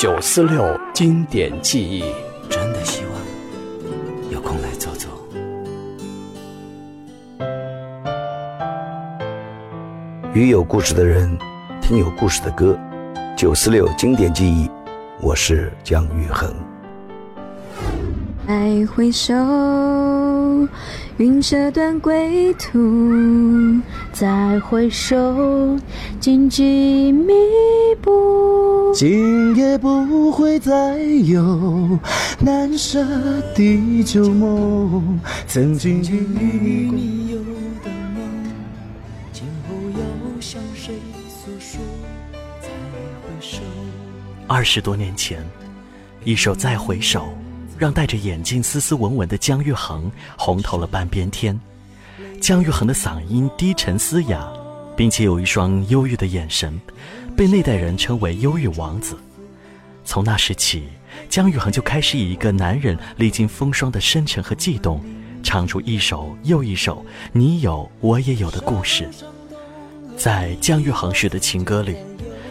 九四六经典记忆，真的希望有空来走走。与有故事的人，听有故事的歌。九四六经典记忆，我是姜育恒。再回首，云遮断归途。再回首，荆棘密布。今夜不会再有难舍的旧梦，曾经与你有的梦，今后要向谁诉说？再回首，二十多年前，一首《再回首》。让戴着眼镜、斯斯文文的姜育恒红透了半边天。姜育恒的嗓音低沉嘶哑，并且有一双忧郁的眼神，被那代人称为“忧郁王子”。从那时起，姜育恒就开始以一个男人历经风霜的深沉和悸动，唱出一首又一首“你有我也有”的故事。在姜育恒式的情歌里，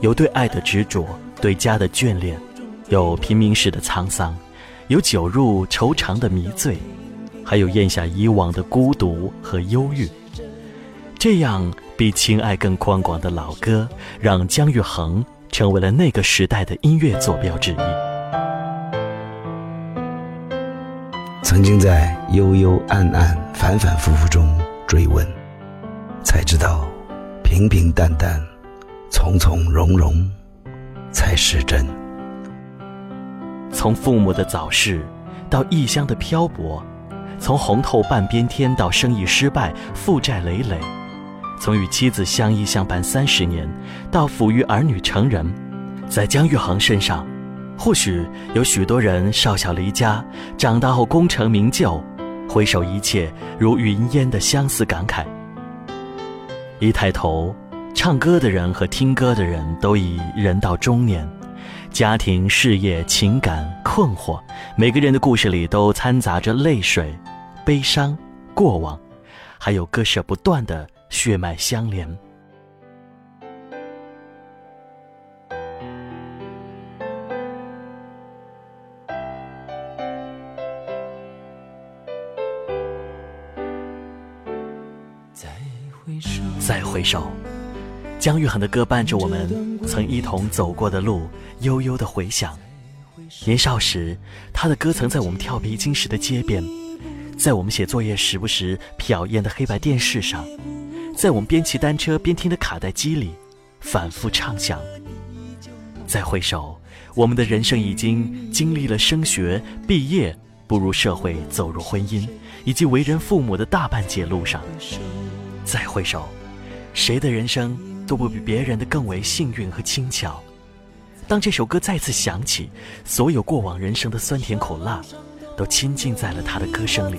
有对爱的执着，对家的眷恋，有平民式的沧桑。有酒入愁肠的迷醉，还有咽下以往的孤独和忧郁。这样比情爱更宽广的老歌，让姜育恒成为了那个时代的音乐坐标之一。曾经在幽幽暗暗、反反复复中追问，才知道平平淡淡、从从容容才是真。从父母的早逝，到异乡的漂泊；从红透半边天到生意失败、负债累累；从与妻子相依相伴三十年，到抚育儿女成人，在姜育恒身上，或许有许多人少小离家，长大后功成名就，回首一切如云烟的相似感慨。一抬头，唱歌的人和听歌的人都已人到中年。家庭、事业、情感、困惑，每个人的故事里都掺杂着泪水、悲伤、过往，还有割舍不断的血脉相连。再回首，再回首。姜育恒的歌伴着我们曾一同走过的路，悠悠的回响。年少时，他的歌曾在我们跳皮筋时的街边，在我们写作业时不时瞟一眼的黑白电视上，在我们边骑单车边听的卡带机里，反复唱响。再回首，我们的人生已经经历了升学、毕业、步入社会、走入婚姻，以及为人父母的大半截路上。再回首，谁的人生？都不比别人的更为幸运和轻巧。当这首歌再次响起，所有过往人生的酸甜苦辣，都倾尽在了他的歌声里。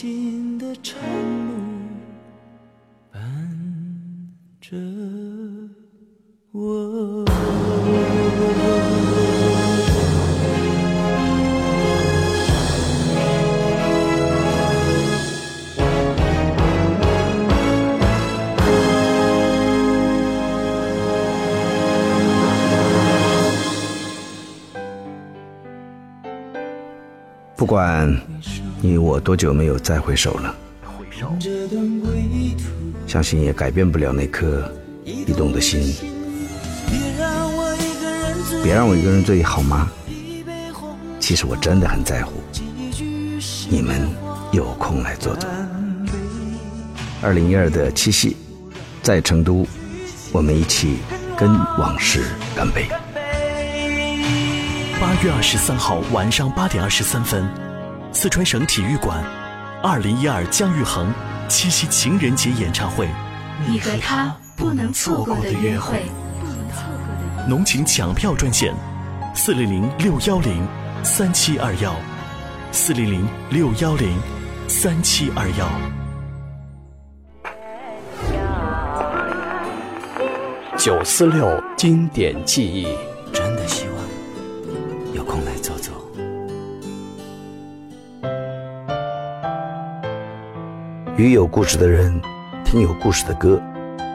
尽的长路伴着我。不管你我多久没有再回首了，相信也改变不了那颗驿动的心。别让我一个人醉，好吗？其实我真的很在乎。你们有空来坐坐。二零一二的七夕，在成都，我们一起跟往事干杯。八月二十三号晚上八点二十三分，四川省体育馆，二零一二姜育恒七夕情人节演唱会，你和他不能错过的约会。浓情抢票专线：四零零六幺零三七二幺，四零零六幺零三七二幺。九四六经典记忆，真的希望有空来走走。与有故事的人，听有故事的歌。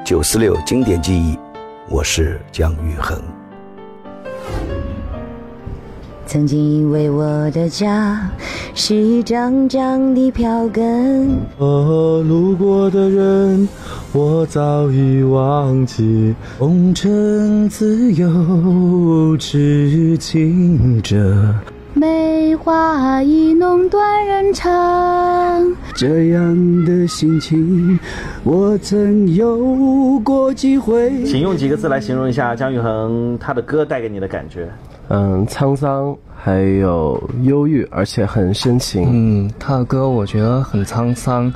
九四六经典记忆，我是姜育恒。曾经以为我的家是一张张的票根，哦路过的人，我早已忘记。红尘自有痴情者。梅花易弄断人肠，这样的心情，我曾有过几回。请用几个字来形容一下姜育恒他的歌带给你的感觉。嗯，沧桑，还有忧郁，而且很深情。嗯，他的歌我觉得很沧桑。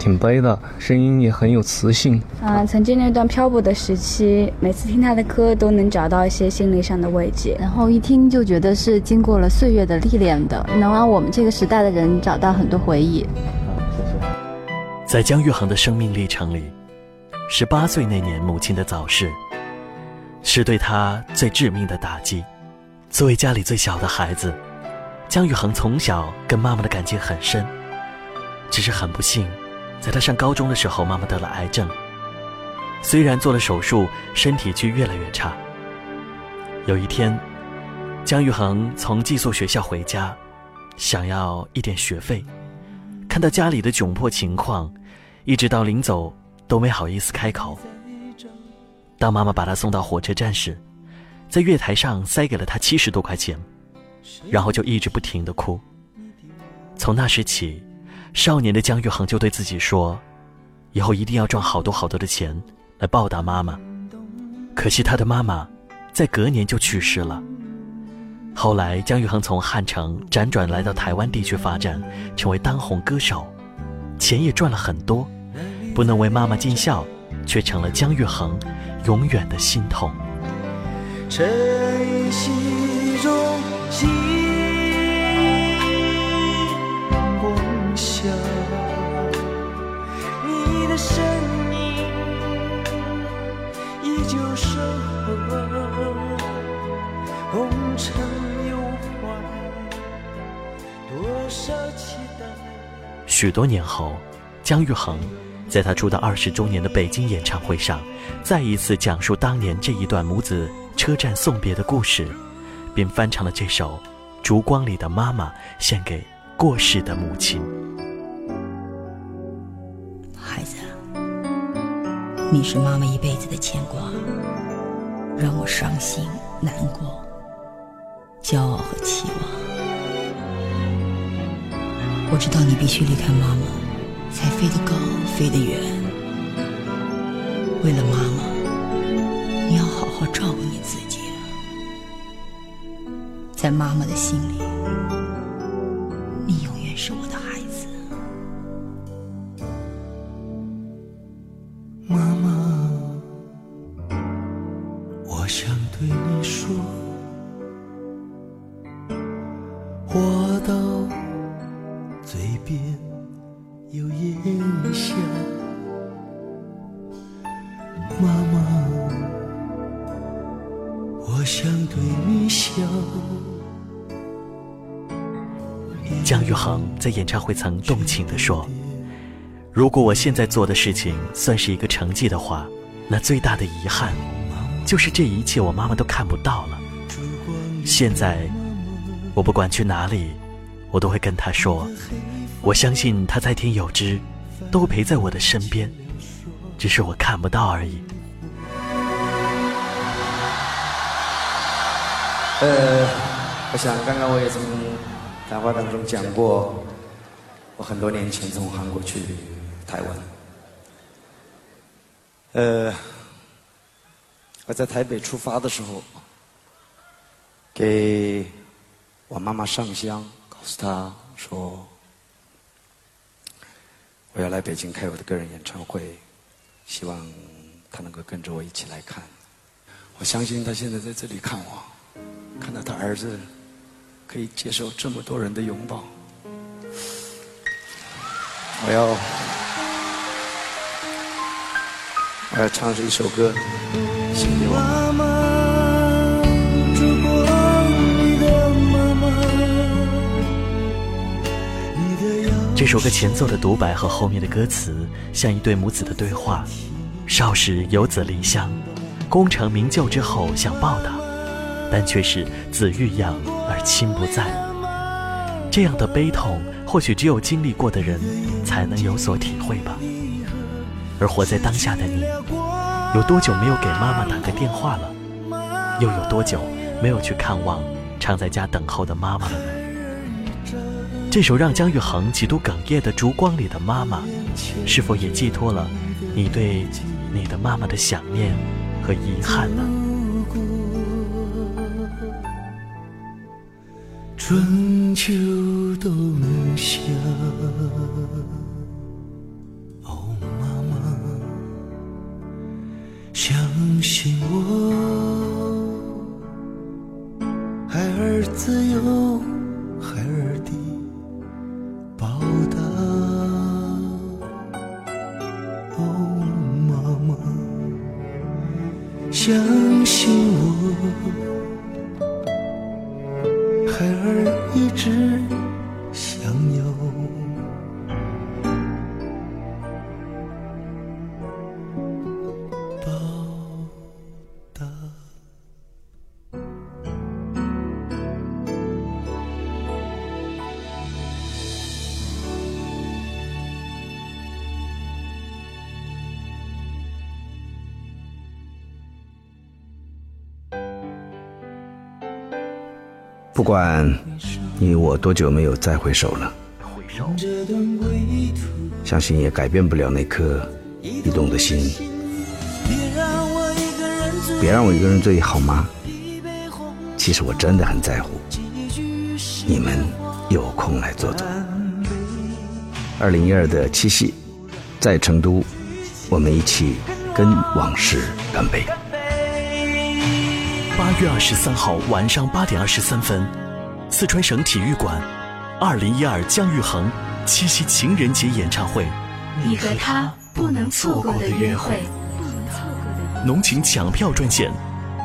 挺悲的，声音也很有磁性。啊，曾经那段漂泊的时期，每次听他的歌都能找到一些心理上的慰藉，然后一听就觉得是经过了岁月的历练的，能让我们这个时代的人找到很多回忆。在姜育恒的生命历程里，十八岁那年母亲的早逝，是对他最致命的打击。作为家里最小的孩子，姜育恒从小跟妈妈的感情很深，只是很不幸。在他上高中的时候，妈妈得了癌症。虽然做了手术，身体却越来越差。有一天，姜育恒从寄宿学校回家，想要一点学费，看到家里的窘迫情况，一直到临走都没好意思开口。当妈妈把他送到火车站时，在月台上塞给了他七十多块钱，然后就一直不停的哭。从那时起。少年的姜育恒就对自己说：“以后一定要赚好多好多的钱来报答妈妈。”可惜他的妈妈在隔年就去世了。后来，姜育恒从汉城辗转来到台湾地区发展，成为当红歌手，钱也赚了很多，不能为妈妈尽孝，却成了姜育恒永远的心痛。晨曦中。许多年后，姜育恒在他出道二十周年的北京演唱会上，再一次讲述当年这一段母子车站送别的故事，并翻唱了这首《烛光里的妈妈》，献给过世的母亲。孩子，你是妈妈一辈子的牵挂，让我伤心难过，骄傲和期望。我知道你必须离开妈妈，才飞得高，飞得远。为了妈妈，你要好好照顾你自己。在妈妈的心里，姜育恒在演唱会曾动情地说：“如果我现在做的事情算是一个成绩的话，那最大的遗憾，就是这一切我妈妈都看不到了。现在，我不管去哪里。”我都会跟他说，我相信他在天有知，都会陪在我的身边，只是我看不到而已。呃，我想刚刚我也从谈话当中讲过，我很多年前从韩国去台湾，呃，我在台北出发的时候，给我妈妈上香。告诉她说：“我要来北京开我的个人演唱会，希望她能够跟着我一起来看。我相信她现在在这里看我，看到她儿子可以接受这么多人的拥抱。我要我要唱这一首歌，献给我妈妈，烛光里的妈妈，你的腰这首歌前奏的独白和后面的歌词，像一对母子的对话。少时游子离乡，功成名就之后想报答，但却是子欲养而亲不在。这样的悲痛，或许只有经历过的人才能有所体会吧。而活在当下的你，有多久没有给妈妈打个电话了？又有多久没有去看望常在家等候的妈妈了呢？这首让姜育恒几度哽咽的《烛光里的妈妈》，是否也寄托了你对你的妈妈的想念和遗憾呢？春秋冬夏，哦，妈妈，相信我，孩儿自有孩儿的报答。哦，妈妈，相信我。不管你我多久没有再回首了，这段归途，相信也改变不了那颗驿动的心。别让我一个人醉，好吗？其实我真的很在乎。你们有空来坐坐。二零一二的七夕，在成都，我们一起跟往事干杯。八月二十三号晚上八点二十三分，四川省体育馆，二零一二姜育恒七夕情人节演唱会，你和他不能错过的约会。浓情抢票专线：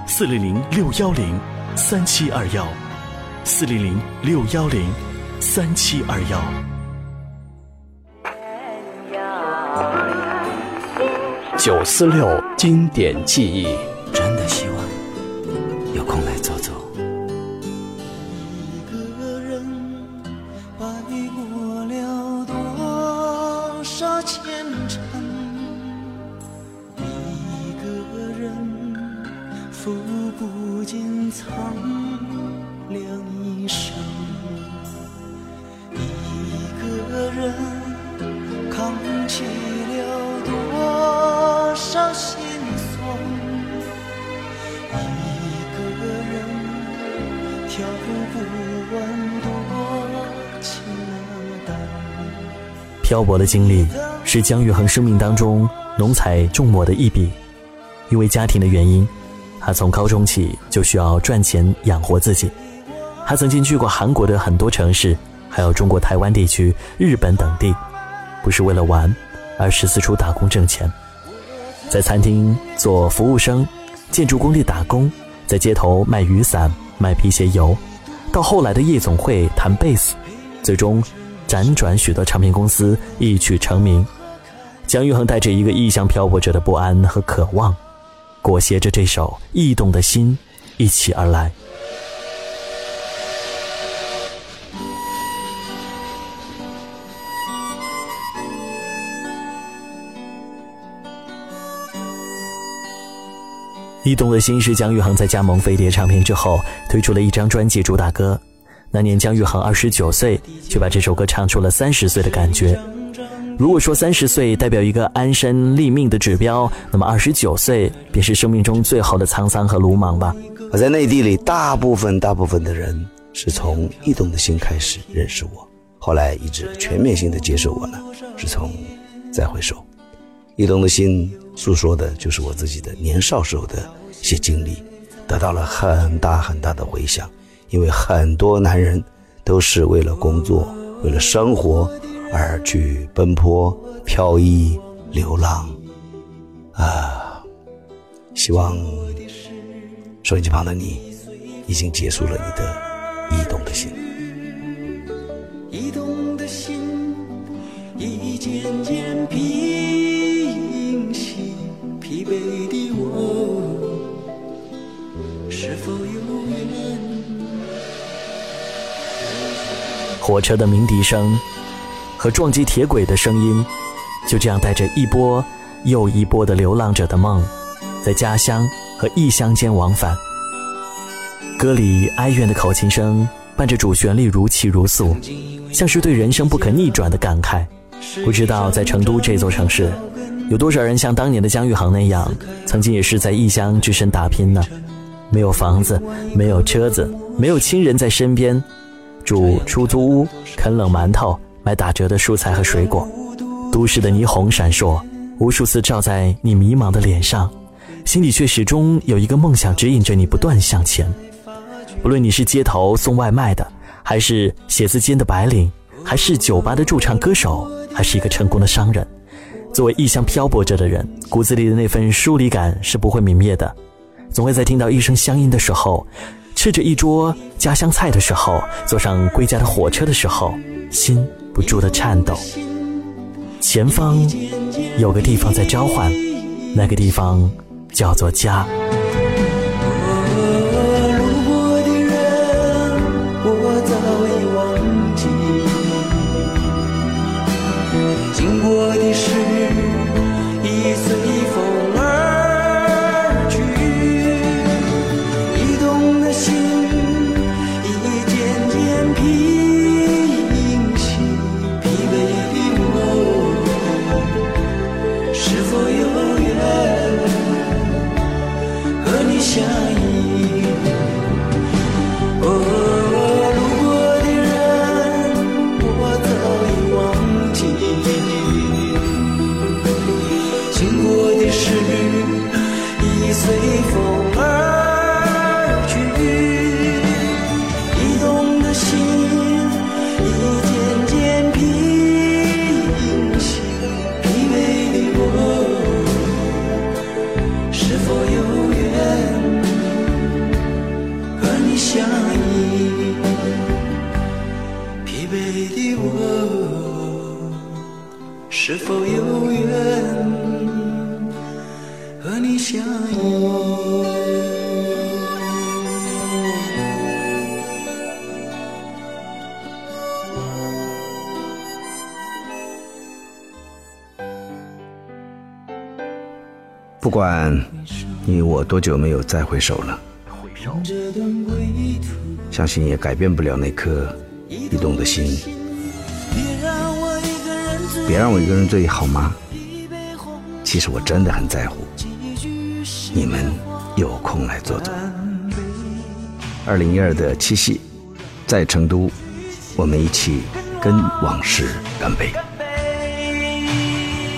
四零零六幺零三七二幺，四零零六幺零三七二幺。九四六经典记忆，我的经历是姜育恒生命当中浓彩重墨的一笔。因为家庭的原因，他从高中起就需要赚钱养活自己。他曾经去过韩国的很多城市，还有中国台湾地区、日本等地，不是为了玩，而是四处打工挣钱。在餐厅做服务生，建筑工地打工，在街头卖雨伞、卖皮鞋油，到后来的夜总会弹贝斯，最终辗转许多唱片公司，一曲成名。姜育恒带着一个异乡漂泊者的不安和渴望，裹挟着这首异动的心，一起而来。异动的心是姜育恒在加盟飞碟唱片之后推出了一张专辑主打歌。那年姜育恒二十九岁，却把这首歌唱出了三十岁的感觉。如果说三十岁代表一个安身立命的指标，那么二十九岁便是生命中最好的沧桑和鲁莽吧。我在内地里，大部分大部分的人是从异动的心开始认识我，后来一直全面性的接受我呢，是从再回首。驿动的心诉说的就是我自己的年少时候的一些经历，得到了很大很大的回响。因为很多男人都是为了工作、为了生活而去奔波、漂移、流浪。啊，希望收音机旁的你已经结束了你的火车的鸣笛声和撞击铁轨的声音，就这样带着一波又一波的流浪者的梦，在家乡和异乡间往返。歌里哀怨的口琴声伴着主旋律如泣如诉，像是对人生不可逆转的感慨。不知道在成都这座城市，有多少人像当年的姜育恒那样，曾经也是在异乡只身打拼呢？没有房子，没有车子，没有亲人在身边。住出租屋，啃冷馒头，买打折的蔬菜和水果。都市的霓虹闪烁，无数次照在你迷茫的脸上，心里却始终有一个梦想指引着你不断向前。不论你是街头送外卖的，还是写字间的白领，还是酒吧的驻唱歌手，还是一个成功的商人，作为异乡漂泊着的人，骨子里的那份疏离感是不会泯灭的，总会在听到一声乡音的时候。吃着一桌家乡菜的时候，坐上归家的火车的时候，心不住的颤抖。前方有个地方在召唤，那个地方叫做家。不管你我多久没有再回首了，这段归途，相信也改变不了那颗驿动的心。别让我一个人醉别让我一个人醉，好吗？其实我真的很在乎。你们有空来坐坐。二零一二的七夕，在成都，我们一起跟往事干杯。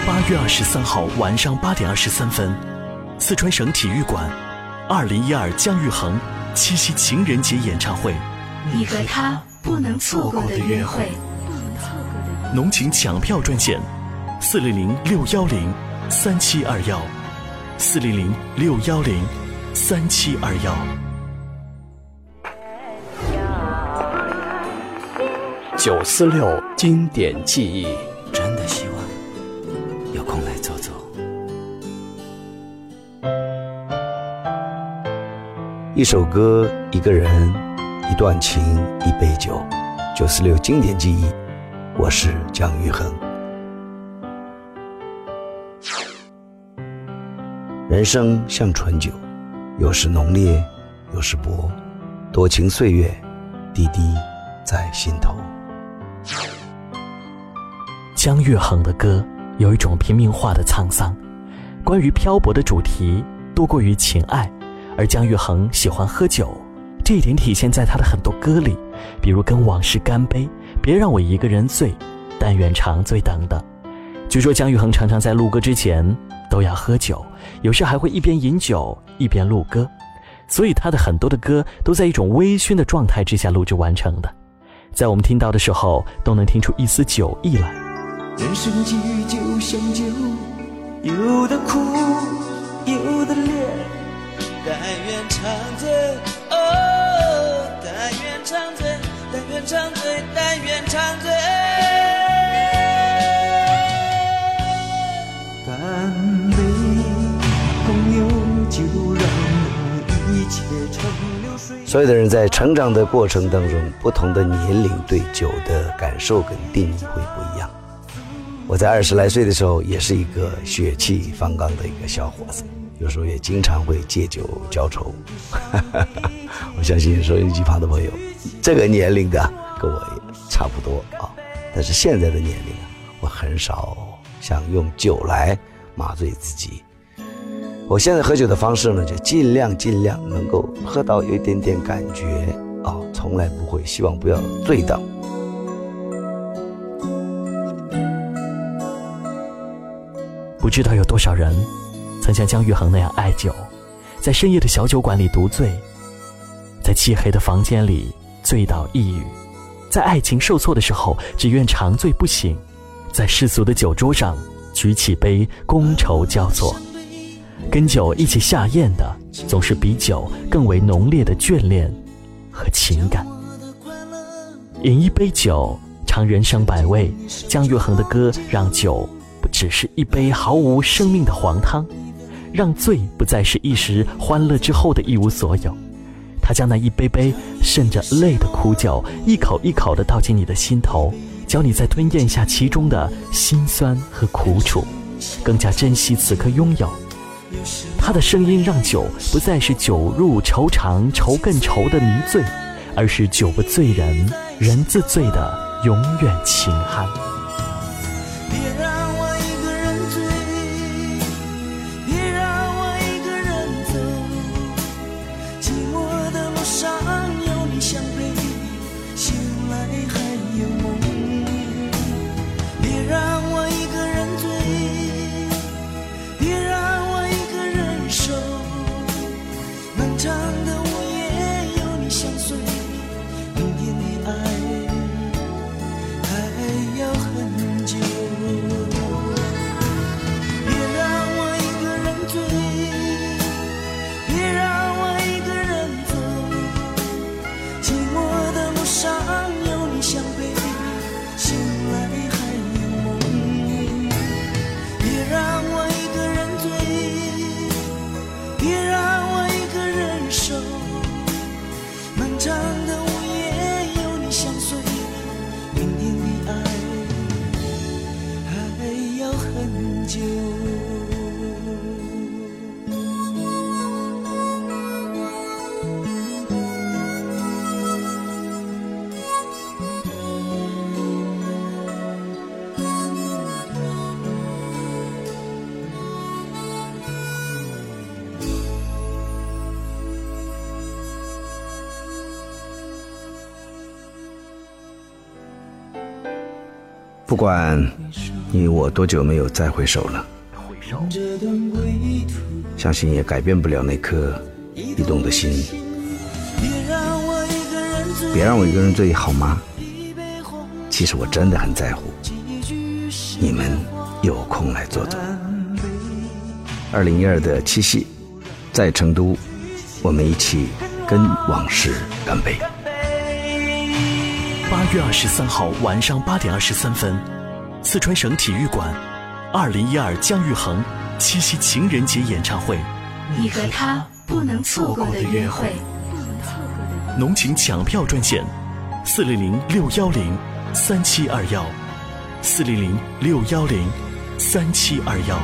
八月二十三号晚上八点二十三分，四川省体育馆，二零一二姜育恒七夕情人节演唱会，你和他不能错过的约会。浓情抢票专线：四零零六幺零三七二幺，四零零六幺零三七二幺。九四六经典记忆，真的希望一首歌，一个人，一段情，一杯酒。九四六经典记忆，我是姜育恒。人生像醇酒，有时浓烈，有时薄，多情岁月，滴滴在心头。姜育恒的歌有一种平民化的沧桑，关于漂泊的主题多过于情爱，而姜育恒喜欢喝酒，这一点体现在他的很多歌里，比如《跟往事干杯》《别让我一个人醉》《但愿长醉》等等。据说姜育恒常常在录歌之前都要喝酒，有时还会一边饮酒一边录歌，所以他的很多的歌都在一种微醺的状态之下录制完成的，在我们听到的时候都能听出一丝酒意来。人生际遇就像酒，有的苦，有的烈，但愿长醉，哦，但愿长醉，但愿长醉，但愿长醉。干杯，朋友，就让那一切成流水。所有的人在成长的过程当中，不同的年龄对酒的感受跟定义会不一样。我在二十来岁的时候，也是一个血气方刚的一个小伙子，有时候也经常会借酒浇愁。我相信收音机旁的朋友，这个年龄的跟我也差不多啊。但是现在的年龄，我很少想用酒来麻醉自己。我现在喝酒的方式呢，就尽量尽量能够喝到有一点点感觉啊，从来不会希望不要醉到。不知道有多少人曾像姜育恒那样爱酒，在深夜的小酒馆里独醉，在漆黑的房间里醉倒抑郁，在爱情受挫的时候只愿长醉不醒，在世俗的酒桌上举起杯觥筹交错，跟酒一起下咽的总是比酒更为浓烈的眷恋和情感。饮一杯酒，尝人生百味。姜育恒的歌让酒不。只是一杯毫无生命的黄汤，让醉不再是一时欢乐之后的一无所有。他将那一杯杯渗着泪的苦酒，一口一口地倒进你的心头，教你在吞咽下其中的辛酸和苦楚，更加珍惜此刻拥有。他的声音让酒不再是酒入愁肠愁更愁的迷醉，而是酒不醉人人自醉的永远情酣。不管你我多久没有再回首了，相信也改变不了那颗移动的心。别让我一个人醉，好吗？其实我真的很在乎。你们有空来坐坐。二零一二的七夕，在成都，我们一起跟往事干杯。八月二十三号晚上八点二十三分，四川省体育馆，二零一二姜育恒七夕情人节演唱会，你和他不能错过的约会。浓情抢票专线：四零零六幺零三七二幺，四零零六幺零三七二幺。